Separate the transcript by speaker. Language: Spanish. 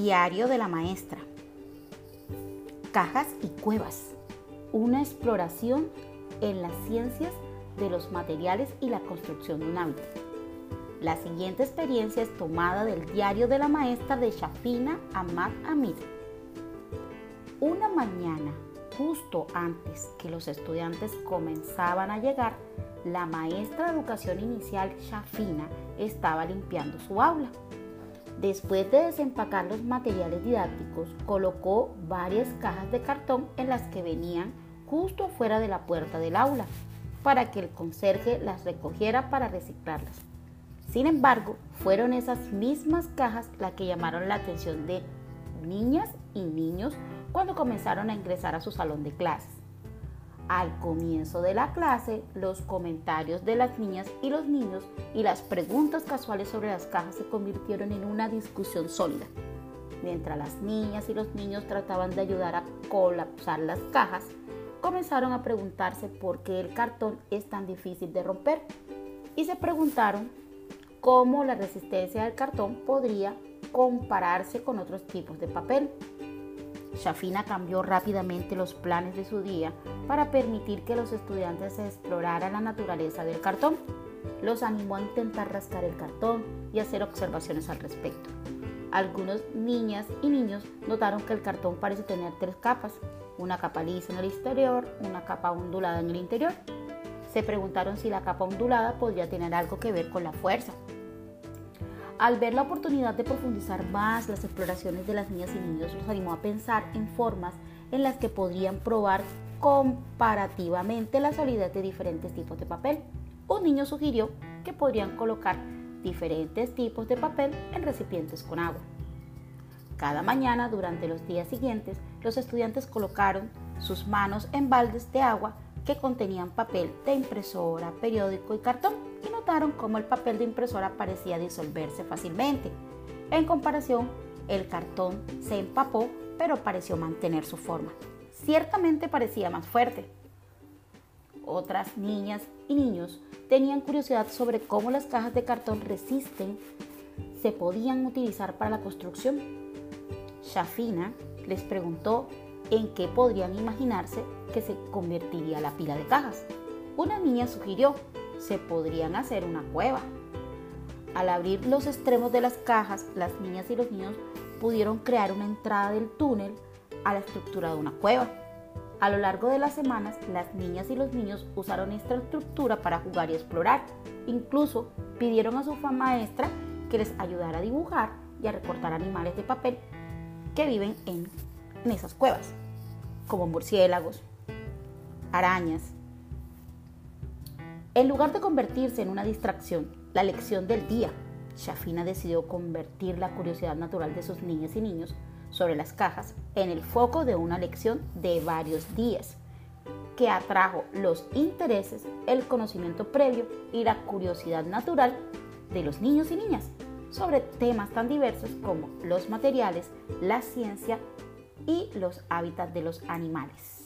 Speaker 1: Diario de la maestra. Cajas y cuevas. Una exploración en las ciencias de los materiales y la construcción de un hábitat. La siguiente experiencia es tomada del diario de la maestra de Shafina Ahmad Amid. Una mañana, justo antes que los estudiantes comenzaban a llegar, la maestra de educación inicial Shafina estaba limpiando su aula. Después de desempacar los materiales didácticos, colocó varias cajas de cartón en las que venían justo afuera de la puerta del aula para que el conserje las recogiera para reciclarlas. Sin embargo, fueron esas mismas cajas las que llamaron la atención de niñas y niños cuando comenzaron a ingresar a su salón de clases. Al comienzo de la clase, los comentarios de las niñas y los niños y las preguntas casuales sobre las cajas se convirtieron en una discusión sólida. Mientras las niñas y los niños trataban de ayudar a colapsar las cajas, comenzaron a preguntarse por qué el cartón es tan difícil de romper y se preguntaron cómo la resistencia del cartón podría compararse con otros tipos de papel. Shafina cambió rápidamente los planes de su día para permitir que los estudiantes exploraran la naturaleza del cartón. Los animó a intentar rascar el cartón y hacer observaciones al respecto. Algunas niñas y niños notaron que el cartón parece tener tres capas, una capa lisa en el exterior, una capa ondulada en el interior. Se preguntaron si la capa ondulada podría tener algo que ver con la fuerza. Al ver la oportunidad de profundizar más las exploraciones de las niñas y niños, los animó a pensar en formas en las que podrían probar comparativamente la solidez de diferentes tipos de papel. Un niño sugirió que podrían colocar diferentes tipos de papel en recipientes con agua. Cada mañana durante los días siguientes, los estudiantes colocaron sus manos en baldes de agua que contenían papel de impresora, periódico y cartón notaron cómo el papel de impresora parecía disolverse fácilmente. En comparación, el cartón se empapó pero pareció mantener su forma. Ciertamente parecía más fuerte. Otras niñas y niños tenían curiosidad sobre cómo las cajas de cartón resisten se podían utilizar para la construcción. Shafina les preguntó en qué podrían imaginarse que se convertiría la pila de cajas. Una niña sugirió, se podrían hacer una cueva. Al abrir los extremos de las cajas, las niñas y los niños pudieron crear una entrada del túnel a la estructura de una cueva. A lo largo de las semanas, las niñas y los niños usaron esta estructura para jugar y explorar. Incluso pidieron a su maestra que les ayudara a dibujar y a recortar animales de papel que viven en, en esas cuevas, como murciélagos, arañas. En lugar de convertirse en una distracción, la lección del día, Shafina decidió convertir la curiosidad natural de sus niñas y niños sobre las cajas en el foco de una lección de varios días que atrajo los intereses, el conocimiento previo y la curiosidad natural de los niños y niñas sobre temas tan diversos como los materiales, la ciencia y los hábitats de los animales.